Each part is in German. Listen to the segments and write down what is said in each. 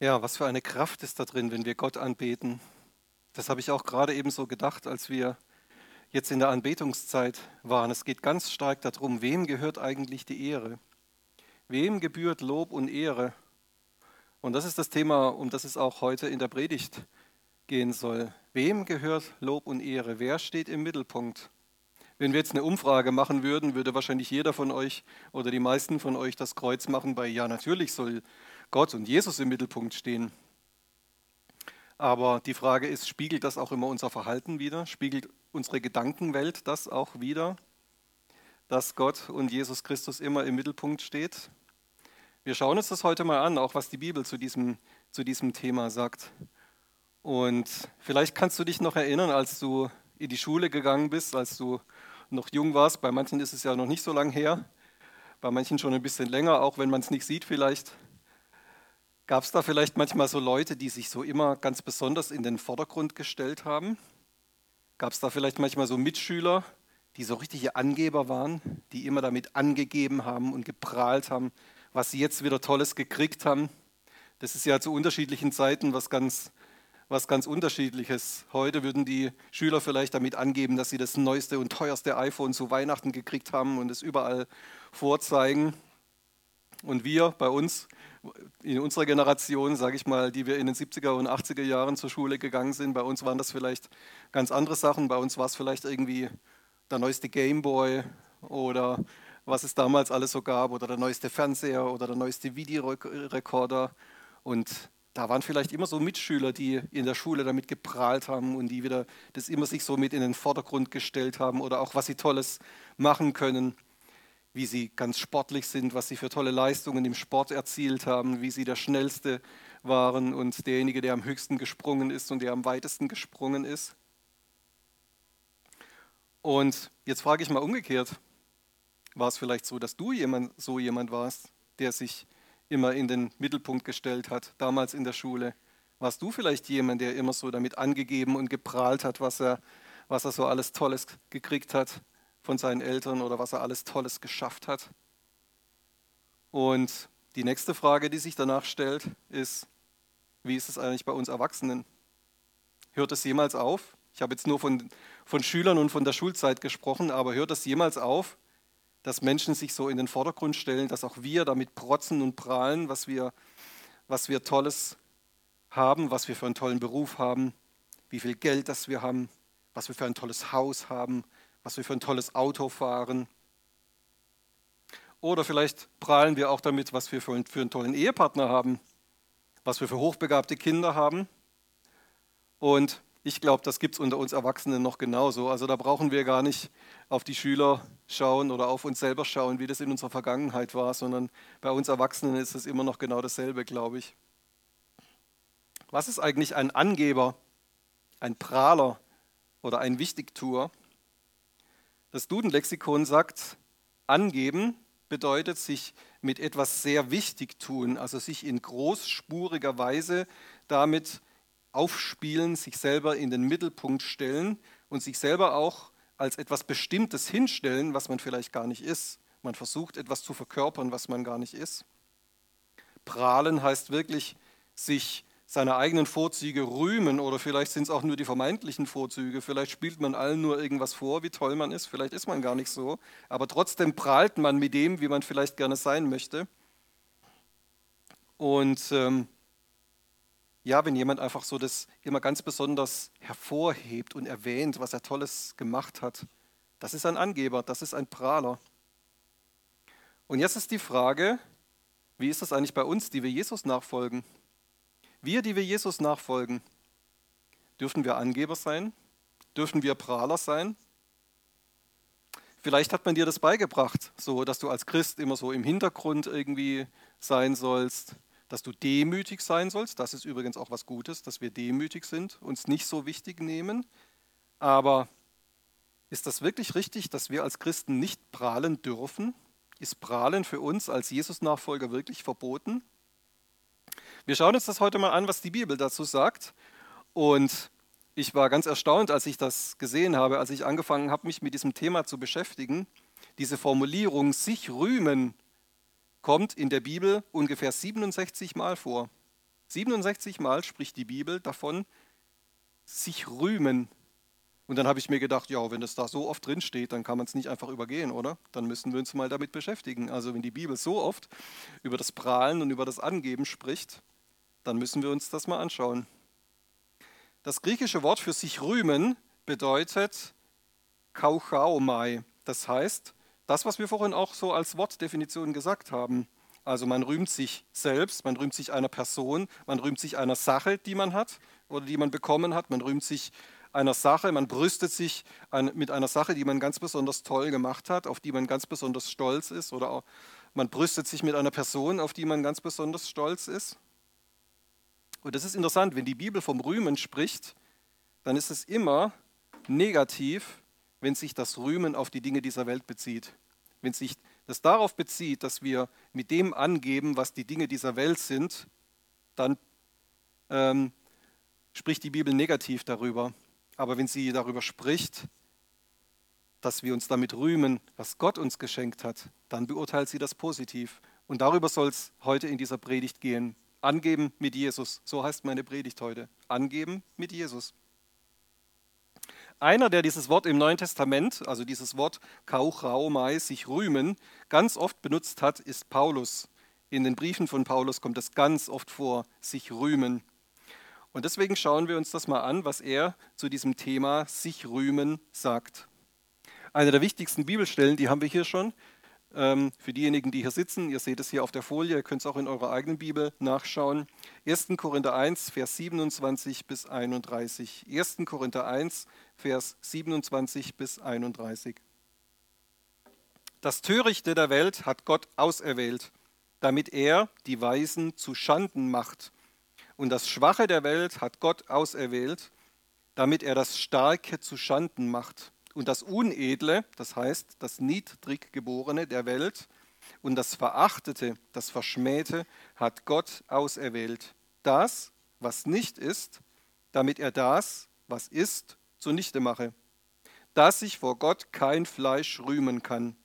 Ja, was für eine Kraft ist da drin, wenn wir Gott anbeten. Das habe ich auch gerade eben so gedacht, als wir jetzt in der Anbetungszeit waren. Es geht ganz stark darum, wem gehört eigentlich die Ehre? Wem gebührt Lob und Ehre? Und das ist das Thema, um das es auch heute in der Predigt gehen soll. Wem gehört Lob und Ehre? Wer steht im Mittelpunkt? Wenn wir jetzt eine Umfrage machen würden, würde wahrscheinlich jeder von euch oder die meisten von euch das Kreuz machen bei Ja, natürlich soll Gott und Jesus im Mittelpunkt stehen. Aber die Frage ist, spiegelt das auch immer unser Verhalten wieder? Spiegelt unsere Gedankenwelt das auch wieder, dass Gott und Jesus Christus immer im Mittelpunkt steht? Wir schauen uns das heute mal an, auch was die Bibel zu diesem, zu diesem Thema sagt. Und vielleicht kannst du dich noch erinnern, als du in die Schule gegangen bist, als du noch jung warst. Bei manchen ist es ja noch nicht so lange her, bei manchen schon ein bisschen länger, auch wenn man es nicht sieht vielleicht. Gab es da vielleicht manchmal so Leute, die sich so immer ganz besonders in den Vordergrund gestellt haben? Gab es da vielleicht manchmal so Mitschüler, die so richtige Angeber waren, die immer damit angegeben haben und geprahlt haben, was sie jetzt wieder Tolles gekriegt haben? Das ist ja zu unterschiedlichen Zeiten was ganz, was ganz Unterschiedliches. Heute würden die Schüler vielleicht damit angeben, dass sie das neueste und teuerste iPhone zu Weihnachten gekriegt haben und es überall vorzeigen. Und wir bei uns in unserer Generation, sage ich mal, die wir in den 70er und 80er Jahren zur Schule gegangen sind, bei uns waren das vielleicht ganz andere Sachen. Bei uns war es vielleicht irgendwie der neueste Gameboy oder was es damals alles so gab oder der neueste Fernseher oder der neueste Videorekorder. Und da waren vielleicht immer so Mitschüler, die in der Schule damit geprahlt haben und die wieder das immer sich so mit in den Vordergrund gestellt haben oder auch was sie Tolles machen können wie sie ganz sportlich sind, was sie für tolle Leistungen im Sport erzielt haben, wie sie der Schnellste waren und derjenige, der am höchsten gesprungen ist und der am weitesten gesprungen ist. Und jetzt frage ich mal umgekehrt, war es vielleicht so, dass du jemand, so jemand warst, der sich immer in den Mittelpunkt gestellt hat, damals in der Schule? Warst du vielleicht jemand, der immer so damit angegeben und geprahlt hat, was er, was er so alles Tolles gekriegt hat? von seinen Eltern oder was er alles Tolles geschafft hat. Und die nächste Frage, die sich danach stellt, ist, wie ist es eigentlich bei uns Erwachsenen? Hört es jemals auf? Ich habe jetzt nur von, von Schülern und von der Schulzeit gesprochen, aber hört es jemals auf, dass Menschen sich so in den Vordergrund stellen, dass auch wir damit protzen und prahlen, was wir, was wir Tolles haben, was wir für einen tollen Beruf haben, wie viel Geld das wir haben, was wir für ein tolles Haus haben, was wir für ein tolles Auto fahren. Oder vielleicht prahlen wir auch damit, was wir für einen, für einen tollen Ehepartner haben, was wir für hochbegabte Kinder haben. Und ich glaube, das gibt es unter uns Erwachsenen noch genauso. Also da brauchen wir gar nicht auf die Schüler schauen oder auf uns selber schauen, wie das in unserer Vergangenheit war, sondern bei uns Erwachsenen ist es immer noch genau dasselbe, glaube ich. Was ist eigentlich ein Angeber, ein Prahler oder ein Wichtigtuer? Das Duden-Lexikon sagt, angeben bedeutet sich mit etwas sehr wichtig tun, also sich in großspuriger Weise damit aufspielen, sich selber in den Mittelpunkt stellen und sich selber auch als etwas Bestimmtes hinstellen, was man vielleicht gar nicht ist. Man versucht etwas zu verkörpern, was man gar nicht ist. Prahlen heißt wirklich, sich seine eigenen Vorzüge rühmen oder vielleicht sind es auch nur die vermeintlichen Vorzüge. Vielleicht spielt man allen nur irgendwas vor, wie toll man ist. Vielleicht ist man gar nicht so. Aber trotzdem prahlt man mit dem, wie man vielleicht gerne sein möchte. Und ähm, ja, wenn jemand einfach so das immer ganz besonders hervorhebt und erwähnt, was er Tolles gemacht hat, das ist ein Angeber, das ist ein Prahler. Und jetzt ist die Frage, wie ist das eigentlich bei uns, die wir Jesus nachfolgen? Wir, die wir Jesus nachfolgen, dürfen wir Angeber sein? Dürfen wir Prahler sein? Vielleicht hat man dir das beigebracht, so dass du als Christ immer so im Hintergrund irgendwie sein sollst, dass du demütig sein sollst. Das ist übrigens auch was Gutes, dass wir demütig sind, uns nicht so wichtig nehmen. Aber ist das wirklich richtig, dass wir als Christen nicht prahlen dürfen? Ist Prahlen für uns als Jesus-Nachfolger wirklich verboten? Wir schauen uns das heute mal an, was die Bibel dazu sagt. Und ich war ganz erstaunt, als ich das gesehen habe, als ich angefangen habe, mich mit diesem Thema zu beschäftigen. Diese Formulierung sich rühmen kommt in der Bibel ungefähr 67 Mal vor. 67 Mal spricht die Bibel davon, sich rühmen. Und dann habe ich mir gedacht, ja, wenn das da so oft drin steht, dann kann man es nicht einfach übergehen, oder? Dann müssen wir uns mal damit beschäftigen. Also wenn die Bibel so oft über das Prahlen und über das Angeben spricht, dann müssen wir uns das mal anschauen. Das griechische Wort für sich rühmen bedeutet kauchaomai. Das heißt, das, was wir vorhin auch so als Wortdefinition gesagt haben. Also man rühmt sich selbst, man rühmt sich einer Person, man rühmt sich einer Sache, die man hat oder die man bekommen hat, man rühmt sich einer Sache, man brüstet sich mit einer Sache, die man ganz besonders toll gemacht hat, auf die man ganz besonders stolz ist oder man brüstet sich mit einer Person, auf die man ganz besonders stolz ist. Und das ist interessant, wenn die Bibel vom Rühmen spricht, dann ist es immer negativ, wenn sich das Rühmen auf die Dinge dieser Welt bezieht. Wenn sich das darauf bezieht, dass wir mit dem angeben, was die Dinge dieser Welt sind, dann ähm, spricht die Bibel negativ darüber. Aber wenn sie darüber spricht, dass wir uns damit rühmen, was Gott uns geschenkt hat, dann beurteilt sie das positiv. Und darüber soll es heute in dieser Predigt gehen. Angeben mit Jesus. So heißt meine Predigt heute. Angeben mit Jesus. Einer, der dieses Wort im Neuen Testament, also dieses Wort kauchaomai, sich rühmen, ganz oft benutzt hat, ist Paulus. In den Briefen von Paulus kommt es ganz oft vor, sich rühmen. Und deswegen schauen wir uns das mal an, was er zu diesem Thema sich rühmen sagt. Eine der wichtigsten Bibelstellen, die haben wir hier schon. Ähm, für diejenigen, die hier sitzen, ihr seht es hier auf der Folie, ihr könnt es auch in eurer eigenen Bibel nachschauen. 1. Korinther 1, Vers 27 bis 31. 1. Korinther 1, Vers 27 bis 31. Das Törichte der Welt hat Gott auserwählt, damit er die Weisen zu Schanden macht. Und das Schwache der Welt hat Gott auserwählt, damit er das Starke zu Schanden macht und das Unedle, das heißt das Niedriggeborene der Welt, und das Verachtete, das Verschmähte, hat Gott auserwählt. Das, was nicht ist, damit er das, was ist, zunichte mache. Dass sich vor Gott kein Fleisch rühmen kann.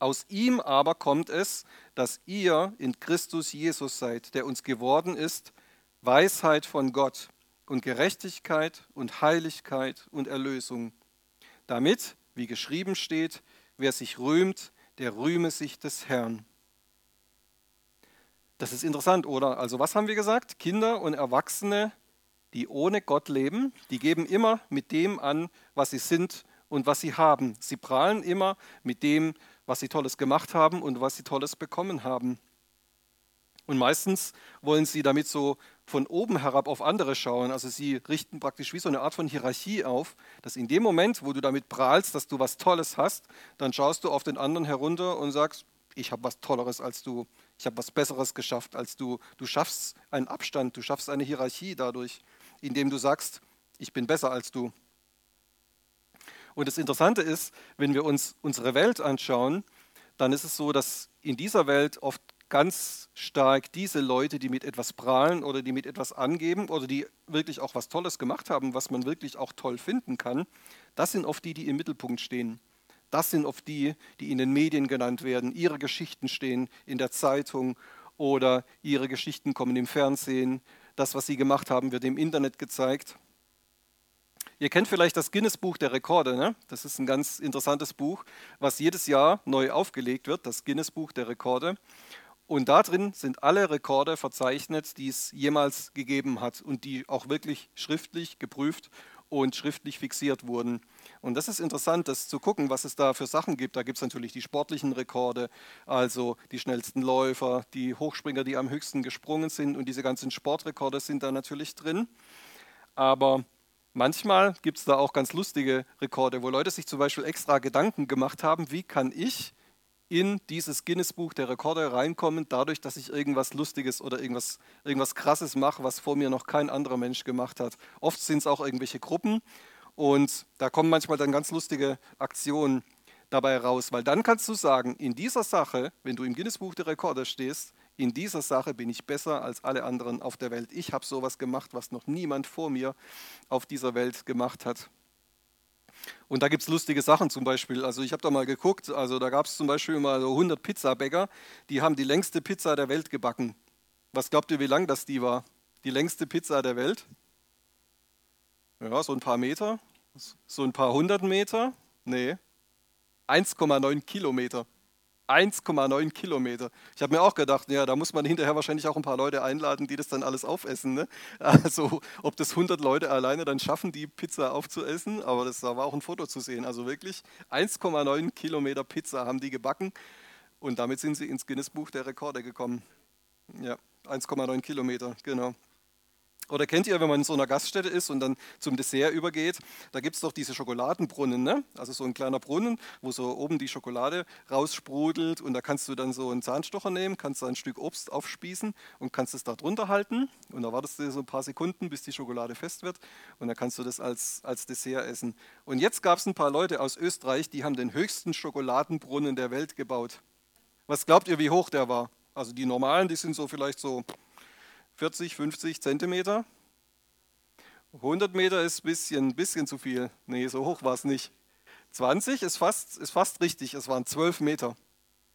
Aus ihm aber kommt es, dass ihr in Christus Jesus seid, der uns geworden ist, Weisheit von Gott und Gerechtigkeit und Heiligkeit und Erlösung damit, wie geschrieben steht, wer sich rühmt, der rühme sich des Herrn. Das ist interessant, oder? Also was haben wir gesagt? Kinder und Erwachsene, die ohne Gott leben, die geben immer mit dem an, was sie sind und was sie haben. Sie prahlen immer mit dem, was sie Tolles gemacht haben und was sie Tolles bekommen haben. Und meistens wollen sie damit so von oben herab auf andere schauen. Also sie richten praktisch wie so eine Art von Hierarchie auf, dass in dem Moment, wo du damit prahlst, dass du was Tolles hast, dann schaust du auf den anderen herunter und sagst, ich habe was Tolleres als du, ich habe was Besseres geschafft als du. Du schaffst einen Abstand, du schaffst eine Hierarchie dadurch, indem du sagst, ich bin besser als du. Und das Interessante ist, wenn wir uns unsere Welt anschauen, dann ist es so, dass in dieser Welt oft ganz stark diese Leute, die mit etwas prahlen oder die mit etwas angeben oder die wirklich auch was Tolles gemacht haben, was man wirklich auch toll finden kann, das sind oft die, die im Mittelpunkt stehen. Das sind oft die, die in den Medien genannt werden. Ihre Geschichten stehen in der Zeitung oder ihre Geschichten kommen im Fernsehen. Das, was sie gemacht haben, wird im Internet gezeigt. Ihr kennt vielleicht das Guinness-Buch der Rekorde. Ne? Das ist ein ganz interessantes Buch, was jedes Jahr neu aufgelegt wird, das Guinness-Buch der Rekorde. Und da drin sind alle Rekorde verzeichnet, die es jemals gegeben hat und die auch wirklich schriftlich geprüft und schriftlich fixiert wurden. Und das ist interessant, das zu gucken, was es da für Sachen gibt. Da gibt es natürlich die sportlichen Rekorde, also die schnellsten Läufer, die Hochspringer, die am höchsten gesprungen sind und diese ganzen Sportrekorde sind da natürlich drin. Aber manchmal gibt es da auch ganz lustige Rekorde, wo Leute sich zum Beispiel extra Gedanken gemacht haben, wie kann ich in dieses Guinness-Buch der Rekorde reinkommen, dadurch, dass ich irgendwas Lustiges oder irgendwas, irgendwas Krasses mache, was vor mir noch kein anderer Mensch gemacht hat. Oft sind es auch irgendwelche Gruppen und da kommen manchmal dann ganz lustige Aktionen dabei raus, weil dann kannst du sagen, in dieser Sache, wenn du im Guinness-Buch der Rekorde stehst, in dieser Sache bin ich besser als alle anderen auf der Welt. Ich habe sowas gemacht, was noch niemand vor mir auf dieser Welt gemacht hat. Und da gibt es lustige Sachen zum Beispiel. Also ich habe da mal geguckt, also da gab es zum Beispiel mal so 100 Pizzabäcker, die haben die längste Pizza der Welt gebacken. Was glaubt ihr, wie lang das die war? Die längste Pizza der Welt? Ja, so ein paar Meter. So ein paar hundert Meter? Nee. 1,9 Kilometer. 1,9 Kilometer. Ich habe mir auch gedacht, ja, da muss man hinterher wahrscheinlich auch ein paar Leute einladen, die das dann alles aufessen. Ne? Also, ob das 100 Leute alleine dann schaffen, die Pizza aufzuessen, aber das, da war auch ein Foto zu sehen. Also wirklich 1,9 Kilometer Pizza haben die gebacken und damit sind sie ins Guinness-Buch der Rekorde gekommen. Ja, 1,9 Kilometer, genau. Oder kennt ihr, wenn man in so einer Gaststätte ist und dann zum Dessert übergeht, da gibt es doch diese Schokoladenbrunnen, ne? also so ein kleiner Brunnen, wo so oben die Schokolade raussprudelt und da kannst du dann so einen Zahnstocher nehmen, kannst da ein Stück Obst aufspießen und kannst es da drunter halten und da wartest du so ein paar Sekunden, bis die Schokolade fest wird und dann kannst du das als, als Dessert essen. Und jetzt gab es ein paar Leute aus Österreich, die haben den höchsten Schokoladenbrunnen der Welt gebaut. Was glaubt ihr, wie hoch der war? Also die normalen, die sind so vielleicht so 40, 50 Zentimeter. 100 Meter ist ein bisschen, bisschen zu viel. Nee, so hoch war es nicht. 20 ist fast, ist fast richtig, es waren 12 Meter.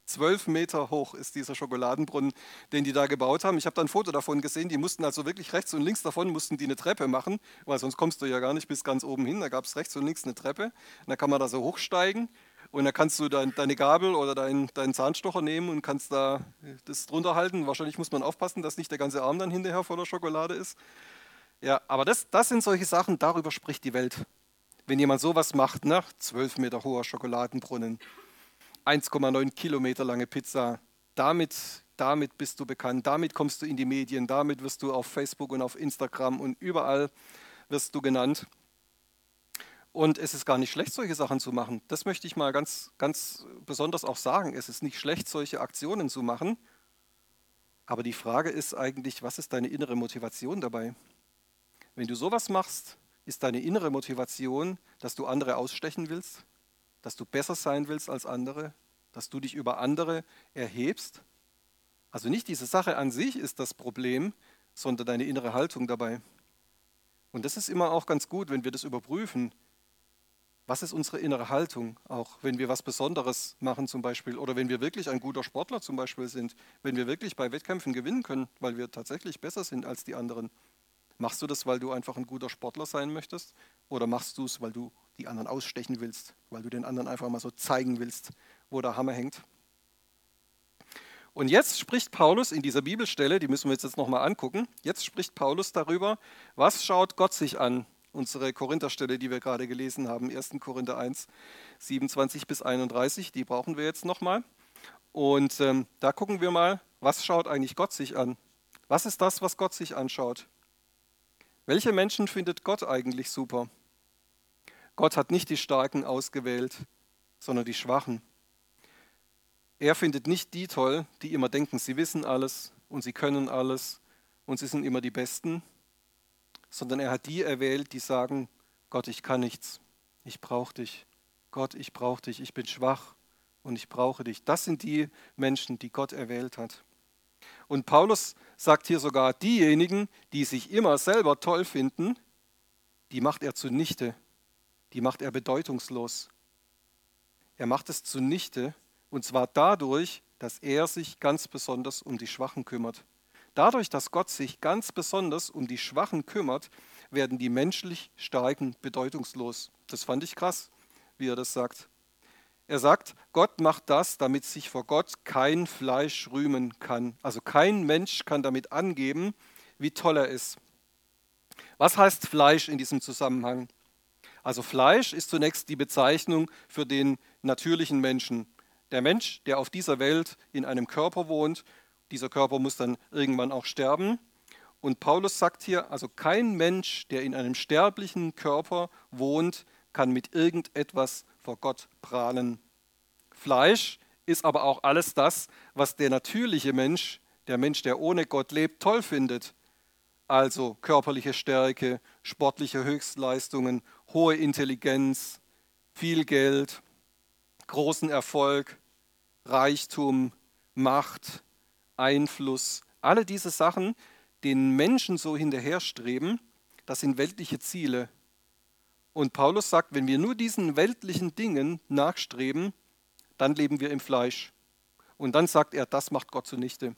12 Meter hoch ist dieser Schokoladenbrunnen, den die da gebaut haben. Ich habe da ein Foto davon gesehen, die mussten also wirklich rechts und links davon mussten die eine Treppe machen, weil sonst kommst du ja gar nicht bis ganz oben hin. Da gab es rechts und links eine Treppe. Und da kann man da so hochsteigen und dann kannst du dein, deine Gabel oder deinen dein Zahnstocher nehmen und kannst da das drunter halten. Wahrscheinlich muss man aufpassen, dass nicht der ganze Arm dann hinterher voller Schokolade ist. Ja, aber das, das sind solche Sachen, darüber spricht die Welt. Wenn jemand sowas macht, ne? 12 Meter hoher Schokoladenbrunnen, 1,9 Kilometer lange Pizza, damit, damit bist du bekannt, damit kommst du in die Medien, damit wirst du auf Facebook und auf Instagram und überall wirst du genannt. Und es ist gar nicht schlecht, solche Sachen zu machen. Das möchte ich mal ganz, ganz besonders auch sagen. Es ist nicht schlecht, solche Aktionen zu machen. Aber die Frage ist eigentlich, was ist deine innere Motivation dabei? Wenn du sowas machst, ist deine innere Motivation, dass du andere ausstechen willst, dass du besser sein willst als andere, dass du dich über andere erhebst? Also nicht diese Sache an sich ist das Problem, sondern deine innere Haltung dabei. Und das ist immer auch ganz gut, wenn wir das überprüfen. Was ist unsere innere Haltung, auch wenn wir was Besonderes machen zum Beispiel oder wenn wir wirklich ein guter Sportler zum Beispiel sind, wenn wir wirklich bei Wettkämpfen gewinnen können, weil wir tatsächlich besser sind als die anderen? Machst du das, weil du einfach ein guter Sportler sein möchtest oder machst du es, weil du die anderen ausstechen willst, weil du den anderen einfach mal so zeigen willst, wo der Hammer hängt? Und jetzt spricht Paulus in dieser Bibelstelle, die müssen wir uns jetzt nochmal angucken, jetzt spricht Paulus darüber, was schaut Gott sich an unsere Korintherstelle, die wir gerade gelesen haben, 1. Korinther 1, 27 bis 31, die brauchen wir jetzt nochmal. Und ähm, da gucken wir mal, was schaut eigentlich Gott sich an? Was ist das, was Gott sich anschaut? Welche Menschen findet Gott eigentlich super? Gott hat nicht die Starken ausgewählt, sondern die Schwachen. Er findet nicht die toll, die immer denken, sie wissen alles und sie können alles und sie sind immer die Besten, sondern er hat die erwählt, die sagen, Gott, ich kann nichts, ich brauche dich. Gott, ich brauche dich, ich bin schwach und ich brauche dich. Das sind die Menschen, die Gott erwählt hat. Und Paulus sagt hier sogar, diejenigen, die sich immer selber toll finden, die macht er zunichte, die macht er bedeutungslos. Er macht es zunichte, und zwar dadurch, dass er sich ganz besonders um die Schwachen kümmert. Dadurch, dass Gott sich ganz besonders um die Schwachen kümmert, werden die menschlich Starken bedeutungslos. Das fand ich krass, wie er das sagt. Er sagt, Gott macht das, damit sich vor Gott kein Fleisch rühmen kann. Also kein Mensch kann damit angeben, wie toll er ist. Was heißt Fleisch in diesem Zusammenhang? Also Fleisch ist zunächst die Bezeichnung für den natürlichen Menschen. Der Mensch, der auf dieser Welt in einem Körper wohnt dieser Körper muss dann irgendwann auch sterben. Und Paulus sagt hier, also kein Mensch, der in einem sterblichen Körper wohnt, kann mit irgendetwas vor Gott prahlen. Fleisch ist aber auch alles das, was der natürliche Mensch, der Mensch, der ohne Gott lebt, toll findet. Also körperliche Stärke, sportliche Höchstleistungen, hohe Intelligenz, viel Geld, großen Erfolg, Reichtum, Macht, Einfluss, alle diese Sachen, denen Menschen so hinterherstreben, das sind weltliche Ziele. Und Paulus sagt, wenn wir nur diesen weltlichen Dingen nachstreben, dann leben wir im Fleisch. Und dann sagt er, das macht Gott zunichte.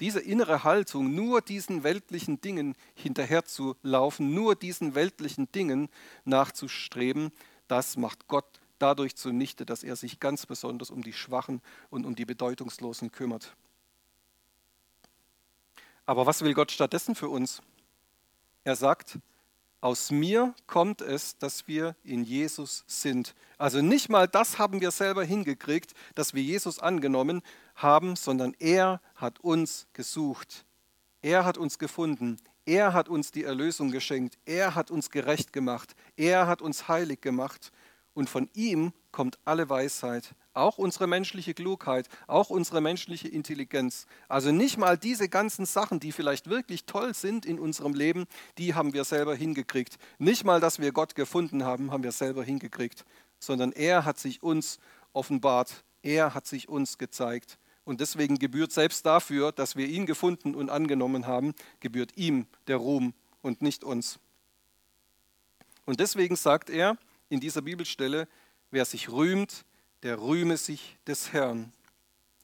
Diese innere Haltung, nur diesen weltlichen Dingen hinterherzulaufen, nur diesen weltlichen Dingen nachzustreben, das macht Gott dadurch zunichte, dass er sich ganz besonders um die Schwachen und um die Bedeutungslosen kümmert. Aber was will Gott stattdessen für uns? Er sagt, aus mir kommt es, dass wir in Jesus sind. Also nicht mal das haben wir selber hingekriegt, dass wir Jesus angenommen haben, sondern er hat uns gesucht. Er hat uns gefunden. Er hat uns die Erlösung geschenkt. Er hat uns gerecht gemacht. Er hat uns heilig gemacht. Und von ihm kommt alle Weisheit, auch unsere menschliche Klugheit, auch unsere menschliche Intelligenz. Also nicht mal diese ganzen Sachen, die vielleicht wirklich toll sind in unserem Leben, die haben wir selber hingekriegt. Nicht mal, dass wir Gott gefunden haben, haben wir selber hingekriegt, sondern er hat sich uns offenbart, er hat sich uns gezeigt. Und deswegen gebührt selbst dafür, dass wir ihn gefunden und angenommen haben, gebührt ihm der Ruhm und nicht uns. Und deswegen sagt er, in dieser Bibelstelle, wer sich rühmt, der rühme sich des Herrn.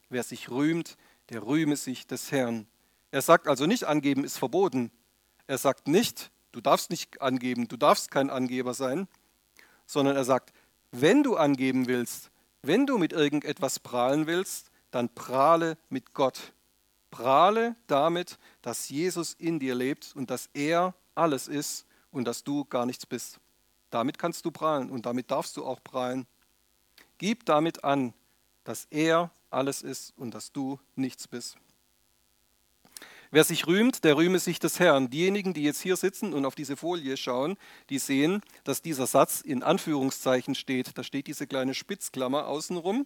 Wer sich rühmt, der rühme sich des Herrn. Er sagt also nicht, angeben ist verboten. Er sagt nicht, du darfst nicht angeben, du darfst kein Angeber sein, sondern er sagt, wenn du angeben willst, wenn du mit irgendetwas prahlen willst, dann prahle mit Gott. Prahle damit, dass Jesus in dir lebt und dass er alles ist und dass du gar nichts bist. Damit kannst du prahlen und damit darfst du auch prahlen. Gib damit an, dass er alles ist und dass du nichts bist. Wer sich rühmt, der rühme sich des Herrn. Diejenigen, die jetzt hier sitzen und auf diese Folie schauen, die sehen, dass dieser Satz in Anführungszeichen steht. Da steht diese kleine Spitzklammer außenrum.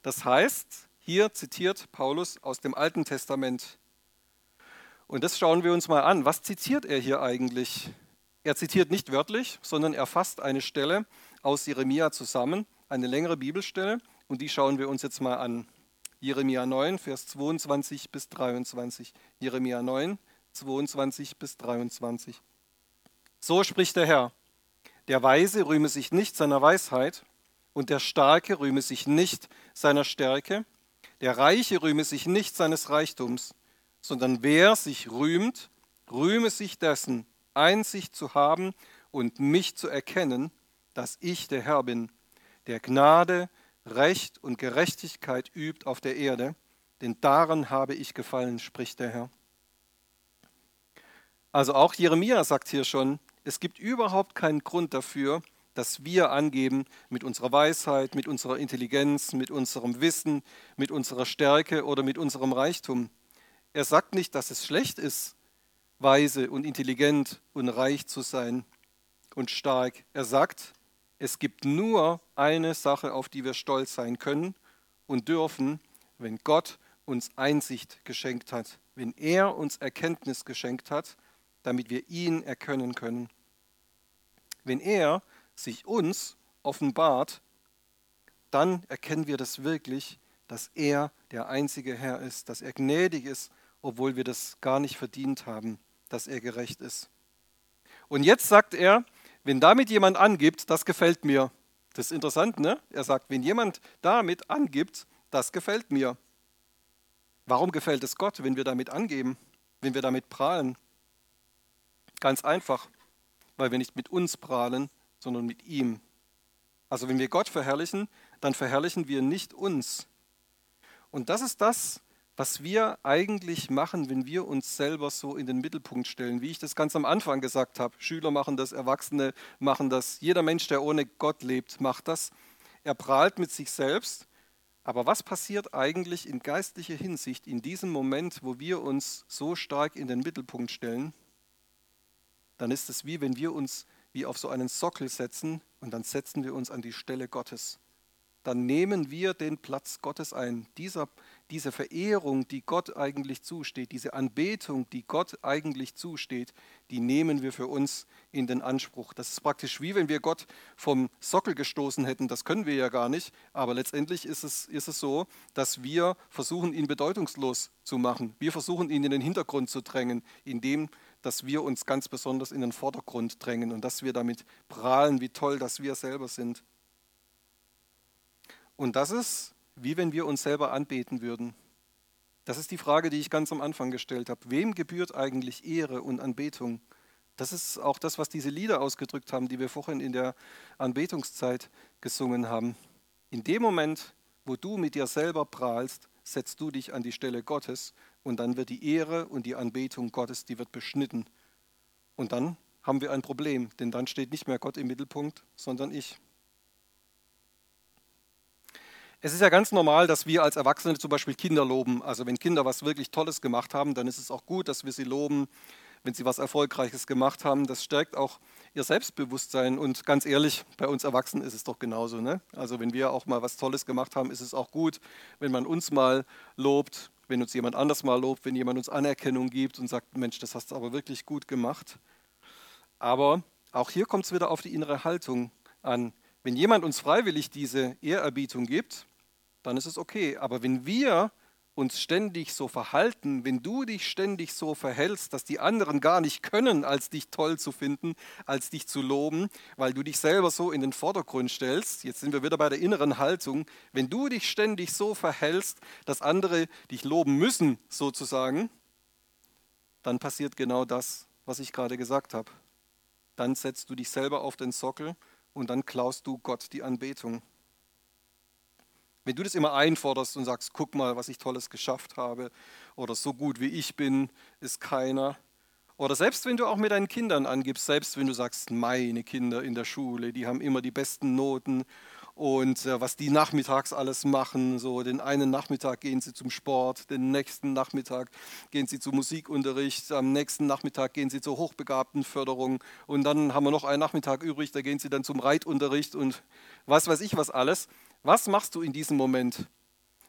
Das heißt, hier zitiert Paulus aus dem Alten Testament. Und das schauen wir uns mal an. Was zitiert er hier eigentlich? Er zitiert nicht wörtlich, sondern er fasst eine Stelle aus Jeremia zusammen, eine längere Bibelstelle, und die schauen wir uns jetzt mal an. Jeremia 9, Vers 22 bis 23. Jeremia 9, 22 bis 23. So spricht der Herr. Der Weise rühme sich nicht seiner Weisheit und der Starke rühme sich nicht seiner Stärke. Der Reiche rühme sich nicht seines Reichtums, sondern wer sich rühmt, rühme sich dessen, Einsicht zu haben und mich zu erkennen, dass ich der Herr bin, der Gnade, Recht und Gerechtigkeit übt auf der Erde, denn daran habe ich gefallen, spricht der Herr. Also auch Jeremia sagt hier schon, es gibt überhaupt keinen Grund dafür, dass wir angeben mit unserer Weisheit, mit unserer Intelligenz, mit unserem Wissen, mit unserer Stärke oder mit unserem Reichtum. Er sagt nicht, dass es schlecht ist, weise und intelligent und reich zu sein und stark. Er sagt, es gibt nur eine Sache, auf die wir stolz sein können und dürfen, wenn Gott uns Einsicht geschenkt hat, wenn er uns Erkenntnis geschenkt hat, damit wir ihn erkennen können. Wenn er sich uns offenbart, dann erkennen wir das wirklich, dass er der einzige Herr ist, dass er gnädig ist, obwohl wir das gar nicht verdient haben dass er gerecht ist. Und jetzt sagt er, wenn damit jemand angibt, das gefällt mir. Das ist interessant, ne? Er sagt, wenn jemand damit angibt, das gefällt mir. Warum gefällt es Gott, wenn wir damit angeben, wenn wir damit prahlen? Ganz einfach, weil wir nicht mit uns prahlen, sondern mit ihm. Also wenn wir Gott verherrlichen, dann verherrlichen wir nicht uns. Und das ist das, was wir eigentlich machen, wenn wir uns selber so in den Mittelpunkt stellen. Wie ich das ganz am Anfang gesagt habe, Schüler machen das, Erwachsene machen das, jeder Mensch, der ohne Gott lebt, macht das. Er prahlt mit sich selbst. Aber was passiert eigentlich in geistlicher Hinsicht in diesem Moment, wo wir uns so stark in den Mittelpunkt stellen? Dann ist es wie wenn wir uns wie auf so einen Sockel setzen und dann setzen wir uns an die Stelle Gottes dann nehmen wir den Platz Gottes ein. Dieser, diese Verehrung, die Gott eigentlich zusteht, diese Anbetung, die Gott eigentlich zusteht, die nehmen wir für uns in den Anspruch. Das ist praktisch wie wenn wir Gott vom Sockel gestoßen hätten. Das können wir ja gar nicht. Aber letztendlich ist es, ist es so, dass wir versuchen, ihn bedeutungslos zu machen. Wir versuchen, ihn in den Hintergrund zu drängen, indem dass wir uns ganz besonders in den Vordergrund drängen und dass wir damit prahlen, wie toll, dass wir selber sind. Und das ist, wie wenn wir uns selber anbeten würden. Das ist die Frage, die ich ganz am Anfang gestellt habe. Wem gebührt eigentlich Ehre und Anbetung? Das ist auch das, was diese Lieder ausgedrückt haben, die wir vorhin in der Anbetungszeit gesungen haben. In dem Moment, wo du mit dir selber prahlst, setzt du dich an die Stelle Gottes und dann wird die Ehre und die Anbetung Gottes, die wird beschnitten. Und dann haben wir ein Problem, denn dann steht nicht mehr Gott im Mittelpunkt, sondern ich. Es ist ja ganz normal, dass wir als Erwachsene zum Beispiel Kinder loben. Also wenn Kinder was wirklich Tolles gemacht haben, dann ist es auch gut, dass wir sie loben. Wenn sie was Erfolgreiches gemacht haben, das stärkt auch ihr Selbstbewusstsein. Und ganz ehrlich, bei uns Erwachsenen ist es doch genauso. Ne? Also wenn wir auch mal was Tolles gemacht haben, ist es auch gut, wenn man uns mal lobt, wenn uns jemand anders mal lobt, wenn jemand uns Anerkennung gibt und sagt, Mensch, das hast du aber wirklich gut gemacht. Aber auch hier kommt es wieder auf die innere Haltung an. Wenn jemand uns freiwillig diese Ehrerbietung gibt, dann ist es okay. Aber wenn wir uns ständig so verhalten, wenn du dich ständig so verhältst, dass die anderen gar nicht können, als dich toll zu finden, als dich zu loben, weil du dich selber so in den Vordergrund stellst, jetzt sind wir wieder bei der inneren Haltung, wenn du dich ständig so verhältst, dass andere dich loben müssen, sozusagen, dann passiert genau das, was ich gerade gesagt habe. Dann setzt du dich selber auf den Sockel und dann klaust du Gott die Anbetung. Wenn du das immer einforderst und sagst, guck mal, was ich Tolles geschafft habe, oder so gut wie ich bin, ist keiner. Oder selbst wenn du auch mit deinen Kindern angibst, selbst wenn du sagst, meine Kinder in der Schule, die haben immer die besten Noten und äh, was die nachmittags alles machen, so den einen Nachmittag gehen sie zum Sport, den nächsten Nachmittag gehen sie zum Musikunterricht, am nächsten Nachmittag gehen sie zur Hochbegabtenförderung und dann haben wir noch einen Nachmittag übrig, da gehen sie dann zum Reitunterricht und was weiß ich was alles. Was machst du in diesem Moment?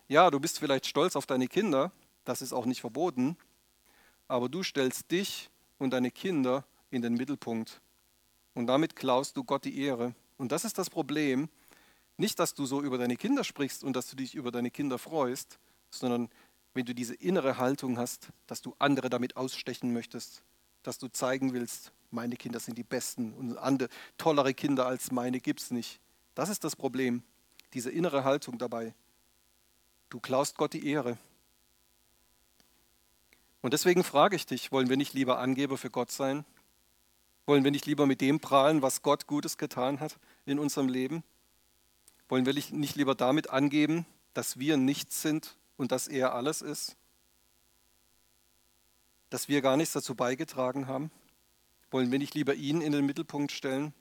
Ja, du bist vielleicht stolz auf deine Kinder, das ist auch nicht verboten, aber du stellst dich und deine Kinder in den Mittelpunkt. Und damit klaust du Gott die Ehre. Und das ist das Problem. Nicht, dass du so über deine Kinder sprichst und dass du dich über deine Kinder freust, sondern wenn du diese innere Haltung hast, dass du andere damit ausstechen möchtest, dass du zeigen willst, meine Kinder sind die besten und andere, tollere Kinder als meine gibt es nicht. Das ist das Problem diese innere Haltung dabei. Du klaust Gott die Ehre. Und deswegen frage ich dich, wollen wir nicht lieber Angeber für Gott sein? Wollen wir nicht lieber mit dem prahlen, was Gott Gutes getan hat in unserem Leben? Wollen wir nicht lieber damit angeben, dass wir nichts sind und dass er alles ist? Dass wir gar nichts dazu beigetragen haben? Wollen wir nicht lieber ihn in den Mittelpunkt stellen?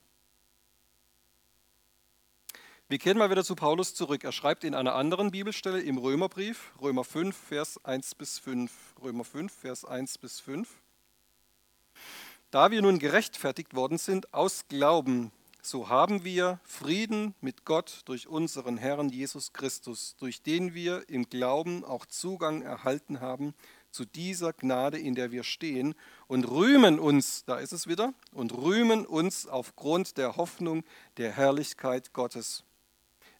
Wir kehren mal wieder zu Paulus zurück. Er schreibt in einer anderen Bibelstelle im Römerbrief, Römer 5, Vers 1 bis 5. Römer 5, Vers 1 bis 5. Da wir nun gerechtfertigt worden sind aus Glauben, so haben wir Frieden mit Gott durch unseren Herrn Jesus Christus, durch den wir im Glauben auch Zugang erhalten haben zu dieser Gnade, in der wir stehen und rühmen uns, da ist es wieder, und rühmen uns aufgrund der Hoffnung der Herrlichkeit Gottes.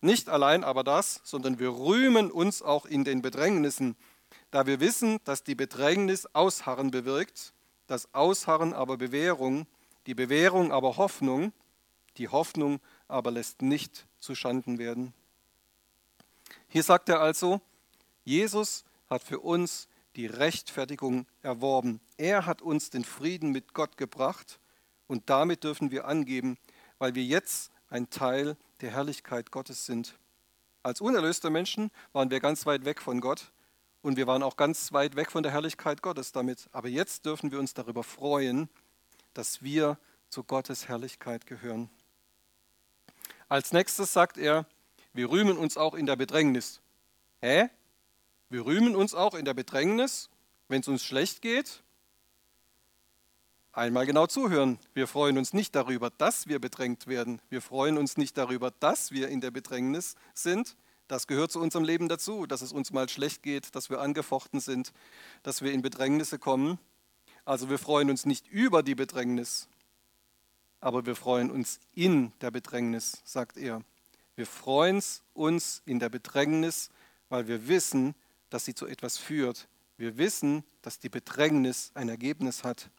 Nicht allein aber das, sondern wir rühmen uns auch in den Bedrängnissen, da wir wissen, dass die Bedrängnis Ausharren bewirkt, das Ausharren aber Bewährung, die Bewährung aber Hoffnung, die Hoffnung aber lässt nicht zu Schanden werden. Hier sagt er also, Jesus hat für uns die Rechtfertigung erworben. Er hat uns den Frieden mit Gott gebracht und damit dürfen wir angeben, weil wir jetzt ein Teil der Herrlichkeit Gottes sind. Als unerlöste Menschen waren wir ganz weit weg von Gott und wir waren auch ganz weit weg von der Herrlichkeit Gottes damit. Aber jetzt dürfen wir uns darüber freuen, dass wir zu Gottes Herrlichkeit gehören. Als nächstes sagt er, wir rühmen uns auch in der Bedrängnis. Hä? Wir rühmen uns auch in der Bedrängnis, wenn es uns schlecht geht? Einmal genau zuhören. Wir freuen uns nicht darüber, dass wir bedrängt werden. Wir freuen uns nicht darüber, dass wir in der Bedrängnis sind. Das gehört zu unserem Leben dazu, dass es uns mal schlecht geht, dass wir angefochten sind, dass wir in Bedrängnisse kommen. Also wir freuen uns nicht über die Bedrängnis, aber wir freuen uns in der Bedrängnis, sagt er. Wir freuen uns in der Bedrängnis, weil wir wissen, dass sie zu etwas führt. Wir wissen, dass die Bedrängnis ein Ergebnis hat.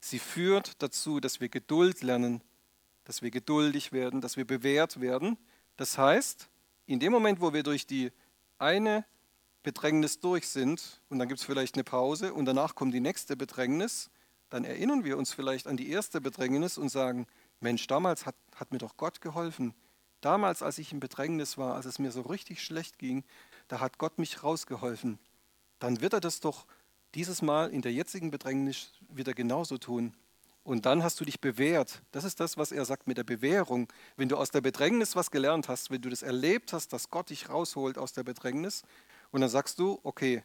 Sie führt dazu, dass wir Geduld lernen, dass wir geduldig werden, dass wir bewährt werden. Das heißt, in dem Moment, wo wir durch die eine Bedrängnis durch sind und dann gibt es vielleicht eine Pause und danach kommt die nächste Bedrängnis, dann erinnern wir uns vielleicht an die erste Bedrängnis und sagen, Mensch, damals hat, hat mir doch Gott geholfen. Damals, als ich in Bedrängnis war, als es mir so richtig schlecht ging, da hat Gott mich rausgeholfen. Dann wird er das doch dieses Mal in der jetzigen Bedrängnis wieder genauso tun. Und dann hast du dich bewährt. Das ist das, was er sagt mit der Bewährung. Wenn du aus der Bedrängnis was gelernt hast, wenn du das erlebt hast, dass Gott dich rausholt aus der Bedrängnis, und dann sagst du, okay,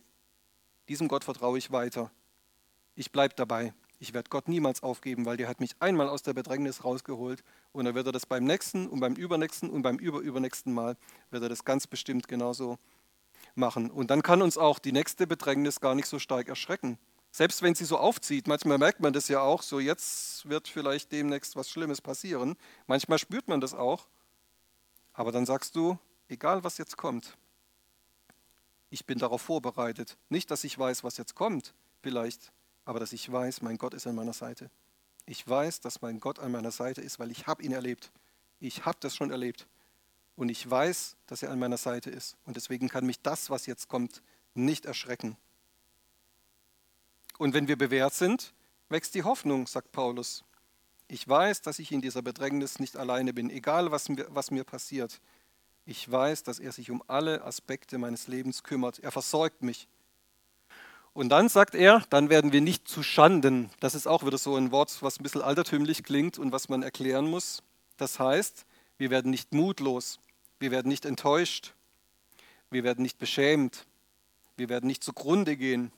diesem Gott vertraue ich weiter. Ich bleibe dabei. Ich werde Gott niemals aufgeben, weil der hat mich einmal aus der Bedrängnis rausgeholt und dann wird er das beim nächsten und beim übernächsten und beim überübernächsten Mal wird er das ganz bestimmt genauso machen. Und dann kann uns auch die nächste Bedrängnis gar nicht so stark erschrecken. Selbst wenn sie so aufzieht, manchmal merkt man das ja auch, so jetzt wird vielleicht demnächst was Schlimmes passieren. Manchmal spürt man das auch. Aber dann sagst du, egal was jetzt kommt, ich bin darauf vorbereitet. Nicht, dass ich weiß, was jetzt kommt, vielleicht, aber dass ich weiß, mein Gott ist an meiner Seite. Ich weiß, dass mein Gott an meiner Seite ist, weil ich habe ihn erlebt. Ich habe das schon erlebt. Und ich weiß, dass er an meiner Seite ist. Und deswegen kann mich das, was jetzt kommt, nicht erschrecken. Und wenn wir bewährt sind, wächst die Hoffnung, sagt Paulus. Ich weiß, dass ich in dieser Bedrängnis nicht alleine bin, egal was mir, was mir passiert. Ich weiß, dass er sich um alle Aspekte meines Lebens kümmert. Er versorgt mich. Und dann sagt er, dann werden wir nicht zu Schanden. Das ist auch wieder so ein Wort, was ein bisschen altertümlich klingt und was man erklären muss. Das heißt, wir werden nicht mutlos, wir werden nicht enttäuscht, wir werden nicht beschämt, wir werden nicht zugrunde gehen.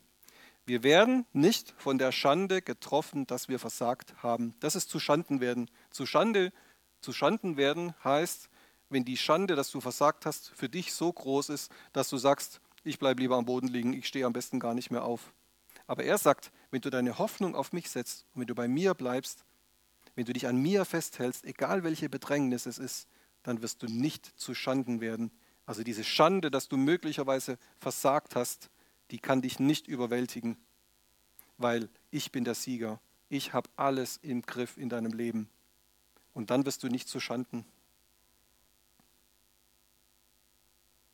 Wir werden nicht von der Schande getroffen, dass wir versagt haben. Das ist zu Schanden werden. Zu Schande, zu Schanden werden heißt, wenn die Schande, dass du versagt hast, für dich so groß ist, dass du sagst, ich bleibe lieber am Boden liegen, ich stehe am besten gar nicht mehr auf. Aber er sagt, wenn du deine Hoffnung auf mich setzt und wenn du bei mir bleibst, wenn du dich an mir festhältst, egal welche Bedrängnis es ist, dann wirst du nicht zu Schanden werden. Also diese Schande, dass du möglicherweise versagt hast, die kann dich nicht überwältigen, weil ich bin der Sieger. Ich habe alles im Griff in deinem Leben. Und dann wirst du nicht zu Schanden.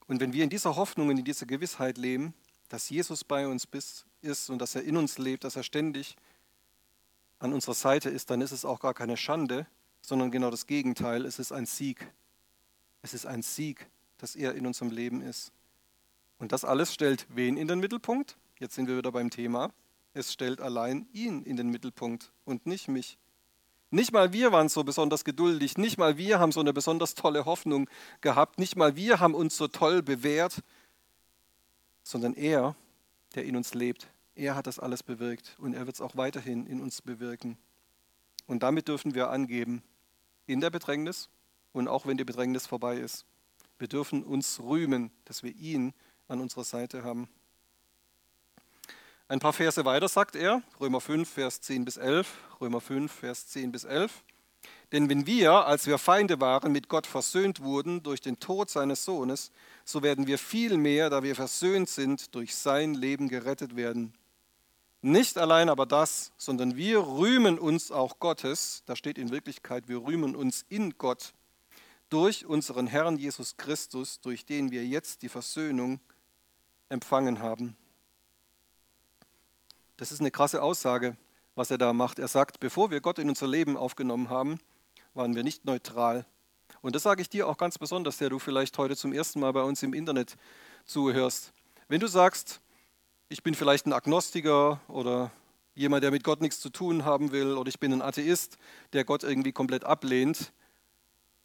Und wenn wir in dieser Hoffnung und in dieser Gewissheit leben, dass Jesus bei uns ist und dass er in uns lebt, dass er ständig an unserer Seite ist, dann ist es auch gar keine Schande, sondern genau das Gegenteil. Es ist ein Sieg. Es ist ein Sieg, dass er in unserem Leben ist. Und das alles stellt wen in den Mittelpunkt? Jetzt sind wir wieder beim Thema. Es stellt allein ihn in den Mittelpunkt und nicht mich. Nicht mal wir waren so besonders geduldig, nicht mal wir haben so eine besonders tolle Hoffnung gehabt, nicht mal wir haben uns so toll bewährt, sondern er, der in uns lebt, er hat das alles bewirkt und er wird es auch weiterhin in uns bewirken. Und damit dürfen wir angeben, in der Bedrängnis und auch wenn die Bedrängnis vorbei ist. Wir dürfen uns rühmen, dass wir ihn an unserer Seite haben. Ein paar Verse weiter sagt er, Römer 5, Vers 10 bis 11, Römer 5, Vers 10 bis 11. Denn wenn wir, als wir Feinde waren, mit Gott versöhnt wurden durch den Tod seines Sohnes, so werden wir viel mehr, da wir versöhnt sind, durch sein Leben gerettet werden. Nicht allein aber das, sondern wir rühmen uns auch Gottes, da steht in Wirklichkeit, wir rühmen uns in Gott, durch unseren Herrn Jesus Christus, durch den wir jetzt die Versöhnung empfangen haben. Das ist eine krasse Aussage, was er da macht. Er sagt, bevor wir Gott in unser Leben aufgenommen haben, waren wir nicht neutral. Und das sage ich dir auch ganz besonders, der du vielleicht heute zum ersten Mal bei uns im Internet zuhörst. Wenn du sagst, ich bin vielleicht ein Agnostiker oder jemand, der mit Gott nichts zu tun haben will, oder ich bin ein Atheist, der Gott irgendwie komplett ablehnt.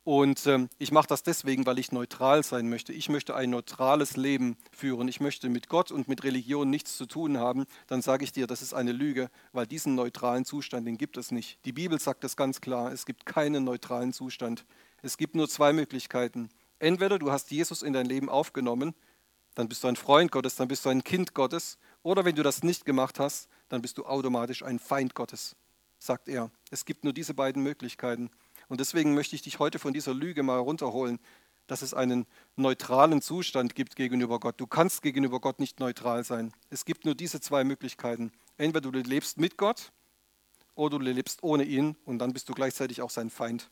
Und ähm, ich mache das deswegen, weil ich neutral sein möchte. Ich möchte ein neutrales Leben führen. Ich möchte mit Gott und mit Religion nichts zu tun haben. Dann sage ich dir, das ist eine Lüge, weil diesen neutralen Zustand, den gibt es nicht. Die Bibel sagt das ganz klar. Es gibt keinen neutralen Zustand. Es gibt nur zwei Möglichkeiten. Entweder du hast Jesus in dein Leben aufgenommen dann bist du ein Freund Gottes, dann bist du ein Kind Gottes. Oder wenn du das nicht gemacht hast, dann bist du automatisch ein Feind Gottes, sagt er. Es gibt nur diese beiden Möglichkeiten. Und deswegen möchte ich dich heute von dieser Lüge mal runterholen, dass es einen neutralen Zustand gibt gegenüber Gott. Du kannst gegenüber Gott nicht neutral sein. Es gibt nur diese zwei Möglichkeiten. Entweder du lebst mit Gott oder du lebst ohne ihn und dann bist du gleichzeitig auch sein Feind.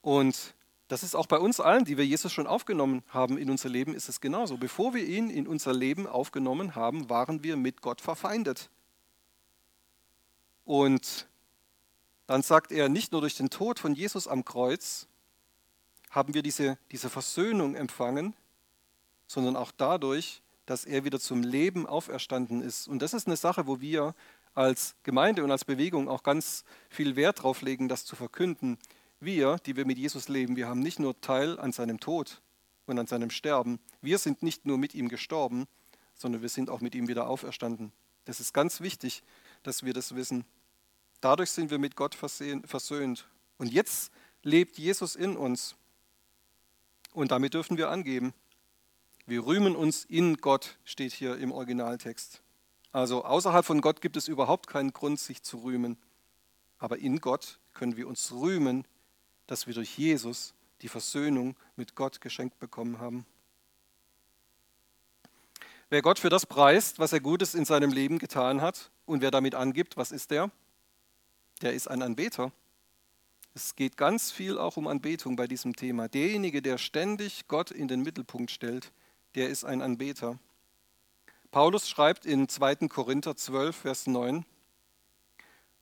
Und Das ist auch bei uns allen, die wir Jesus schon aufgenommen haben in unser Leben, ist es genauso. Bevor wir ihn in unser Leben aufgenommen haben, waren wir mit Gott verfeindet. Und dann sagt er, nicht nur durch den Tod von Jesus am Kreuz haben wir diese, diese Versöhnung empfangen, sondern auch dadurch, dass er wieder zum Leben auferstanden ist. Und das ist eine Sache, wo wir als Gemeinde und als Bewegung auch ganz viel Wert drauf legen, das zu verkünden. Wir, die wir mit Jesus leben, wir haben nicht nur Teil an seinem Tod und an seinem Sterben. Wir sind nicht nur mit ihm gestorben, sondern wir sind auch mit ihm wieder auferstanden. Das ist ganz wichtig, dass wir das wissen. Dadurch sind wir mit Gott versöhnt. Und jetzt lebt Jesus in uns. Und damit dürfen wir angeben. Wir rühmen uns in Gott, steht hier im Originaltext. Also außerhalb von Gott gibt es überhaupt keinen Grund, sich zu rühmen. Aber in Gott können wir uns rühmen, dass wir durch Jesus die Versöhnung mit Gott geschenkt bekommen haben. Wer Gott für das preist, was er Gutes in seinem Leben getan hat, und wer damit angibt, was ist der? Der ist ein Anbeter. Es geht ganz viel auch um Anbetung bei diesem Thema. Derjenige, der ständig Gott in den Mittelpunkt stellt, der ist ein Anbeter. Paulus schreibt in 2. Korinther 12, Vers 9,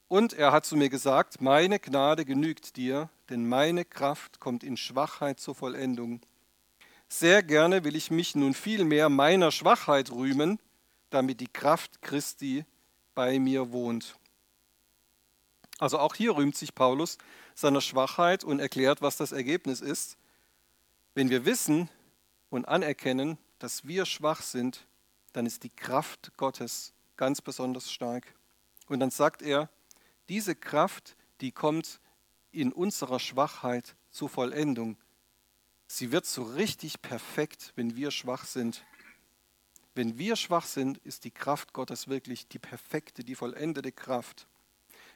und er hat zu mir gesagt, meine Gnade genügt dir, denn meine Kraft kommt in Schwachheit zur Vollendung. Sehr gerne will ich mich nun vielmehr meiner Schwachheit rühmen, damit die Kraft Christi bei mir wohnt. Also auch hier rühmt sich Paulus seiner Schwachheit und erklärt, was das Ergebnis ist. Wenn wir wissen und anerkennen, dass wir schwach sind, dann ist die Kraft Gottes ganz besonders stark. Und dann sagt er, diese Kraft, die kommt in unserer Schwachheit zur Vollendung. Sie wird so richtig perfekt, wenn wir schwach sind. Wenn wir schwach sind, ist die Kraft Gottes wirklich die perfekte, die vollendete Kraft.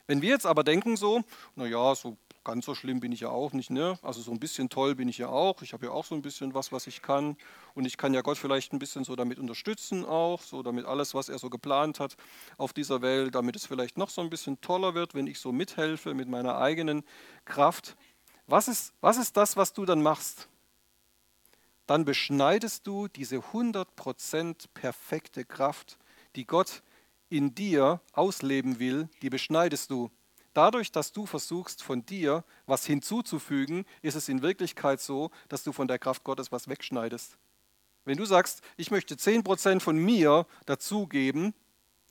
Wenn wir jetzt aber denken so, naja, so ganz so schlimm bin ich ja auch nicht, ne? Also so ein bisschen toll bin ich ja auch. Ich habe ja auch so ein bisschen was, was ich kann. Und ich kann ja Gott vielleicht ein bisschen so damit unterstützen auch, so damit alles, was er so geplant hat auf dieser Welt, damit es vielleicht noch so ein bisschen toller wird, wenn ich so mithelfe mit meiner eigenen Kraft. Was ist, was ist das, was du dann machst? Dann beschneidest du diese 100% perfekte Kraft, die Gott in dir ausleben will, die beschneidest du. Dadurch, dass du versuchst, von dir was hinzuzufügen, ist es in Wirklichkeit so, dass du von der Kraft Gottes was wegschneidest. Wenn du sagst, ich möchte 10% von mir dazugeben,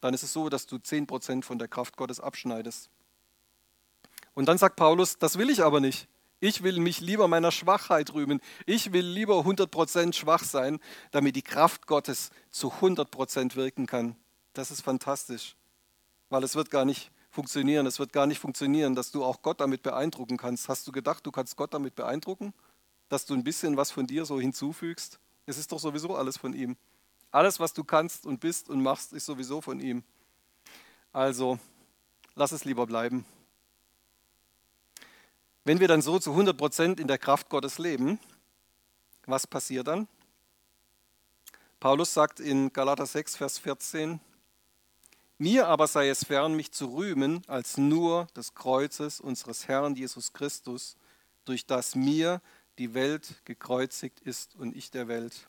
dann ist es so, dass du 10% von der Kraft Gottes abschneidest. Und dann sagt Paulus, das will ich aber nicht. Ich will mich lieber meiner Schwachheit rühmen. Ich will lieber 100% schwach sein, damit die Kraft Gottes zu 100% wirken kann. Das ist fantastisch, weil es wird gar nicht funktionieren. Es wird gar nicht funktionieren, dass du auch Gott damit beeindrucken kannst. Hast du gedacht, du kannst Gott damit beeindrucken? Dass du ein bisschen was von dir so hinzufügst? Es ist doch sowieso alles von ihm. Alles, was du kannst und bist und machst, ist sowieso von ihm. Also, lass es lieber bleiben. Wenn wir dann so zu 100 Prozent in der Kraft Gottes leben, was passiert dann? Paulus sagt in Galater 6, Vers 14, mir aber sei es fern, mich zu rühmen, als nur des Kreuzes unseres Herrn Jesus Christus, durch das mir die Welt gekreuzigt ist und ich der Welt.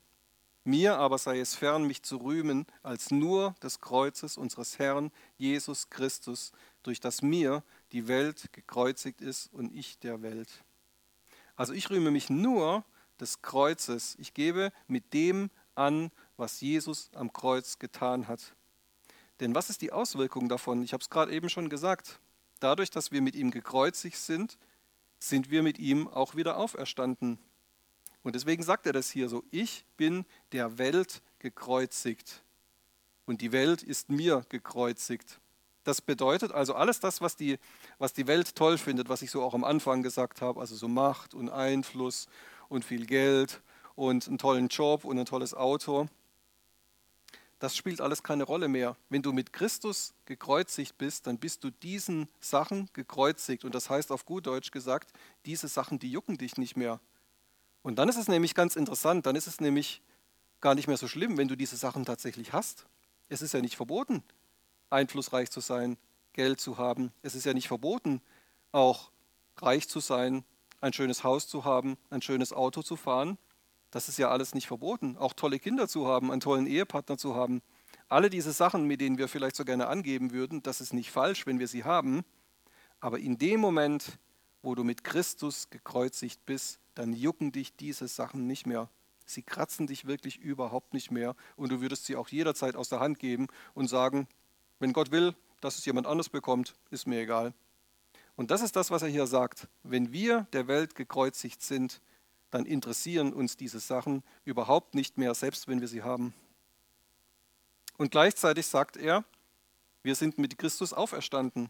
Mir aber sei es fern, mich zu rühmen, als nur des Kreuzes unseres Herrn Jesus Christus, durch das mir die Welt gekreuzigt ist und ich der Welt. Also ich rühme mich nur des Kreuzes. Ich gebe mit dem an, was Jesus am Kreuz getan hat. Denn was ist die Auswirkung davon? Ich habe es gerade eben schon gesagt. Dadurch, dass wir mit ihm gekreuzigt sind, sind wir mit ihm auch wieder auferstanden. Und deswegen sagt er das hier so, ich bin der Welt gekreuzigt und die Welt ist mir gekreuzigt. Das bedeutet also alles das, was die, was die Welt toll findet, was ich so auch am Anfang gesagt habe, also so Macht und Einfluss und viel Geld und einen tollen Job und ein tolles Auto, das spielt alles keine Rolle mehr. Wenn du mit Christus gekreuzigt bist, dann bist du diesen Sachen gekreuzigt. Und das heißt auf gut Deutsch gesagt, diese Sachen, die jucken dich nicht mehr. Und dann ist es nämlich ganz interessant, dann ist es nämlich gar nicht mehr so schlimm, wenn du diese Sachen tatsächlich hast. Es ist ja nicht verboten, einflussreich zu sein, Geld zu haben. Es ist ja nicht verboten, auch reich zu sein, ein schönes Haus zu haben, ein schönes Auto zu fahren. Das ist ja alles nicht verboten. Auch tolle Kinder zu haben, einen tollen Ehepartner zu haben. Alle diese Sachen, mit denen wir vielleicht so gerne angeben würden, das ist nicht falsch, wenn wir sie haben. Aber in dem Moment, wo du mit Christus gekreuzigt bist, dann jucken dich diese Sachen nicht mehr. Sie kratzen dich wirklich überhaupt nicht mehr und du würdest sie auch jederzeit aus der Hand geben und sagen, wenn Gott will, dass es jemand anders bekommt, ist mir egal. Und das ist das, was er hier sagt. Wenn wir der Welt gekreuzigt sind, dann interessieren uns diese Sachen überhaupt nicht mehr, selbst wenn wir sie haben. Und gleichzeitig sagt er, wir sind mit Christus auferstanden.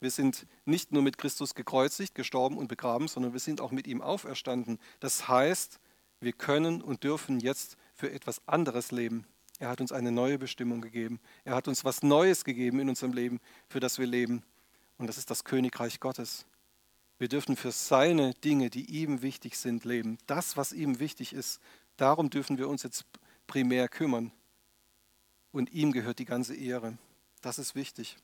Wir sind nicht nur mit Christus gekreuzigt, gestorben und begraben, sondern wir sind auch mit ihm auferstanden. Das heißt, wir können und dürfen jetzt für etwas anderes leben. Er hat uns eine neue Bestimmung gegeben. Er hat uns was Neues gegeben in unserem Leben, für das wir leben. Und das ist das Königreich Gottes. Wir dürfen für seine Dinge, die ihm wichtig sind, leben. Das, was ihm wichtig ist, darum dürfen wir uns jetzt primär kümmern. Und ihm gehört die ganze Ehre. Das ist wichtig.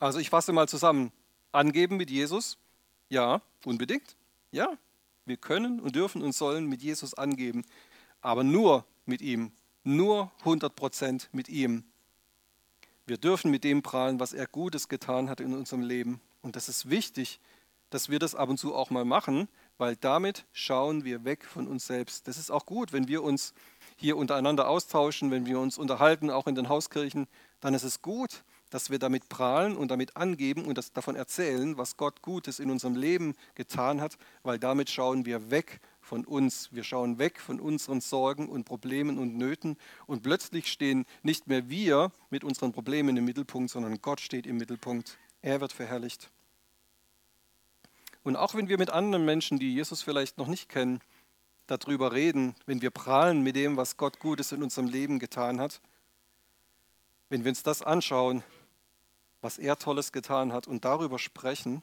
Also ich fasse mal zusammen. Angeben mit Jesus? Ja, unbedingt. Ja, wir können und dürfen und sollen mit Jesus angeben, aber nur mit ihm, nur 100 Prozent mit ihm. Wir dürfen mit dem prahlen, was er Gutes getan hat in unserem Leben. Und das ist wichtig, dass wir das ab und zu auch mal machen, weil damit schauen wir weg von uns selbst. Das ist auch gut, wenn wir uns hier untereinander austauschen, wenn wir uns unterhalten, auch in den Hauskirchen, dann ist es gut, dass wir damit prahlen und damit angeben und das davon erzählen, was Gott Gutes in unserem Leben getan hat, weil damit schauen wir weg von uns. Wir schauen weg von unseren Sorgen und Problemen und Nöten und plötzlich stehen nicht mehr wir mit unseren Problemen im Mittelpunkt, sondern Gott steht im Mittelpunkt. Er wird verherrlicht. Und auch wenn wir mit anderen Menschen, die Jesus vielleicht noch nicht kennen, darüber reden, wenn wir prahlen mit dem, was Gott Gutes in unserem Leben getan hat, wenn wir uns das anschauen, was er Tolles getan hat und darüber sprechen,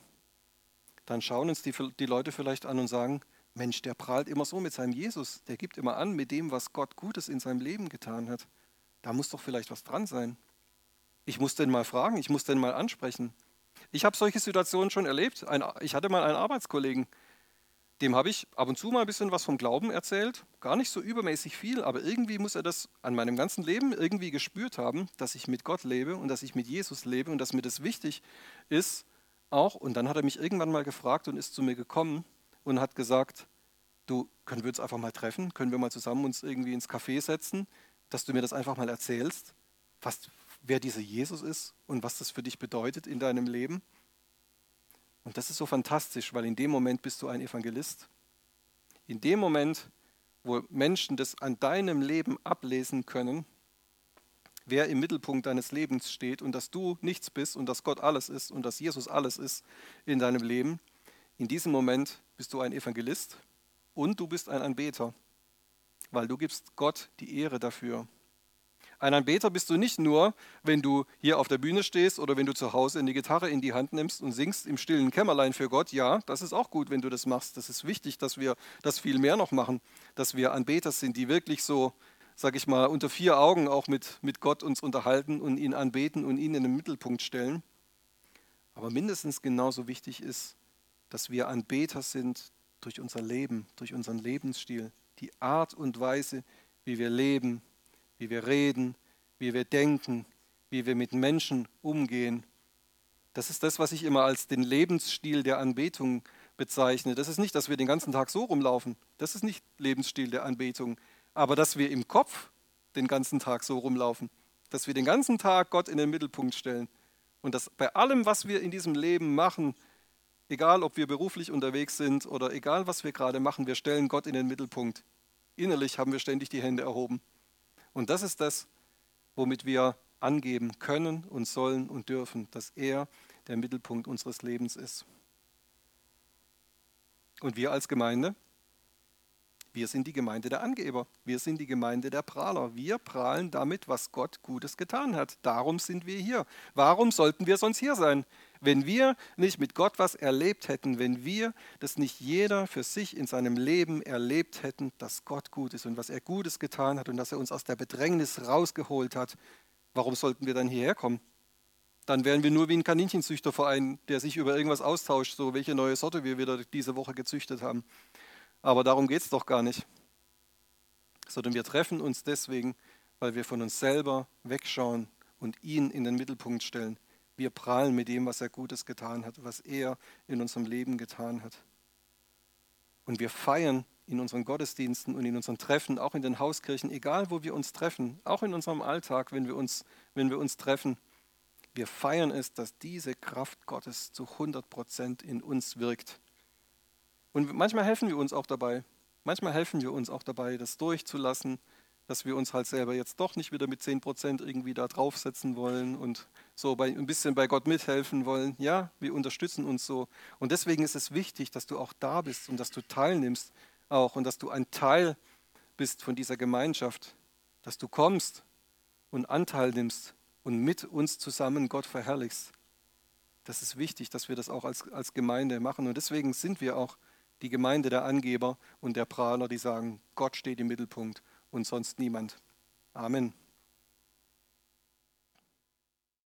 dann schauen uns die, die Leute vielleicht an und sagen, Mensch, der prahlt immer so mit seinem Jesus, der gibt immer an mit dem, was Gott Gutes in seinem Leben getan hat. Da muss doch vielleicht was dran sein. Ich muss den mal fragen, ich muss den mal ansprechen. Ich habe solche Situationen schon erlebt. Ein, ich hatte mal einen Arbeitskollegen, dem habe ich ab und zu mal ein bisschen was vom Glauben erzählt. Gar nicht so übermäßig viel, aber irgendwie muss er das an meinem ganzen Leben irgendwie gespürt haben, dass ich mit Gott lebe und dass ich mit Jesus lebe und dass mir das wichtig ist auch. Und dann hat er mich irgendwann mal gefragt und ist zu mir gekommen und hat gesagt, du, können wir uns einfach mal treffen? Können wir mal zusammen uns irgendwie ins Café setzen, dass du mir das einfach mal erzählst, was, wer dieser Jesus ist und was das für dich bedeutet in deinem Leben? Und das ist so fantastisch, weil in dem Moment bist du ein Evangelist. In dem Moment, wo Menschen das an deinem Leben ablesen können, wer im Mittelpunkt deines Lebens steht und dass du nichts bist und dass Gott alles ist und dass Jesus alles ist in deinem Leben, in diesem Moment bist du ein Evangelist und du bist ein Anbeter, weil du gibst Gott die Ehre dafür. Ein Anbeter bist du nicht nur, wenn du hier auf der Bühne stehst oder wenn du zu Hause eine Gitarre in die Hand nimmst und singst im stillen Kämmerlein für Gott. Ja, das ist auch gut, wenn du das machst. Das ist wichtig, dass wir das viel mehr noch machen, dass wir Anbeter sind, die wirklich so, sag ich mal, unter vier Augen auch mit, mit Gott uns unterhalten und ihn anbeten und ihn in den Mittelpunkt stellen. Aber mindestens genauso wichtig ist, dass wir Anbeter sind durch unser Leben, durch unseren Lebensstil, die Art und Weise, wie wir leben, wie wir reden, wie wir denken, wie wir mit Menschen umgehen. Das ist das, was ich immer als den Lebensstil der Anbetung bezeichne. Das ist nicht, dass wir den ganzen Tag so rumlaufen. Das ist nicht Lebensstil der Anbetung. Aber dass wir im Kopf den ganzen Tag so rumlaufen. Dass wir den ganzen Tag Gott in den Mittelpunkt stellen. Und dass bei allem, was wir in diesem Leben machen, egal ob wir beruflich unterwegs sind oder egal was wir gerade machen, wir stellen Gott in den Mittelpunkt. Innerlich haben wir ständig die Hände erhoben. Und das ist das, womit wir angeben können und sollen und dürfen, dass er der Mittelpunkt unseres Lebens ist. Und wir als Gemeinde, wir sind die Gemeinde der Angeber, wir sind die Gemeinde der Prahler. Wir prahlen damit, was Gott Gutes getan hat. Darum sind wir hier. Warum sollten wir sonst hier sein? Wenn wir nicht mit Gott was erlebt hätten, wenn wir das nicht jeder für sich in seinem Leben erlebt hätten, dass Gott gut ist und was er Gutes getan hat und dass er uns aus der Bedrängnis rausgeholt hat, warum sollten wir dann hierher kommen? Dann wären wir nur wie ein Kaninchenzüchterverein, der sich über irgendwas austauscht, so welche neue Sorte wir wieder diese Woche gezüchtet haben. Aber darum geht es doch gar nicht. Sondern wir treffen uns deswegen, weil wir von uns selber wegschauen und ihn in den Mittelpunkt stellen. Wir prahlen mit dem, was er Gutes getan hat, was er in unserem Leben getan hat. Und wir feiern in unseren Gottesdiensten und in unseren Treffen, auch in den Hauskirchen, egal wo wir uns treffen, auch in unserem Alltag, wenn wir uns, wenn wir uns treffen. Wir feiern es, dass diese Kraft Gottes zu 100 Prozent in uns wirkt. Und manchmal helfen wir uns auch dabei. Manchmal helfen wir uns auch dabei, das durchzulassen, dass wir uns halt selber jetzt doch nicht wieder mit 10 Prozent irgendwie da draufsetzen wollen und so bei, ein bisschen bei Gott mithelfen wollen. Ja, wir unterstützen uns so. Und deswegen ist es wichtig, dass du auch da bist und dass du teilnimmst auch und dass du ein Teil bist von dieser Gemeinschaft, dass du kommst und Anteil nimmst und mit uns zusammen Gott verherrlichst. Das ist wichtig, dass wir das auch als, als Gemeinde machen. Und deswegen sind wir auch die Gemeinde der Angeber und der Prahler, die sagen, Gott steht im Mittelpunkt und sonst niemand. Amen.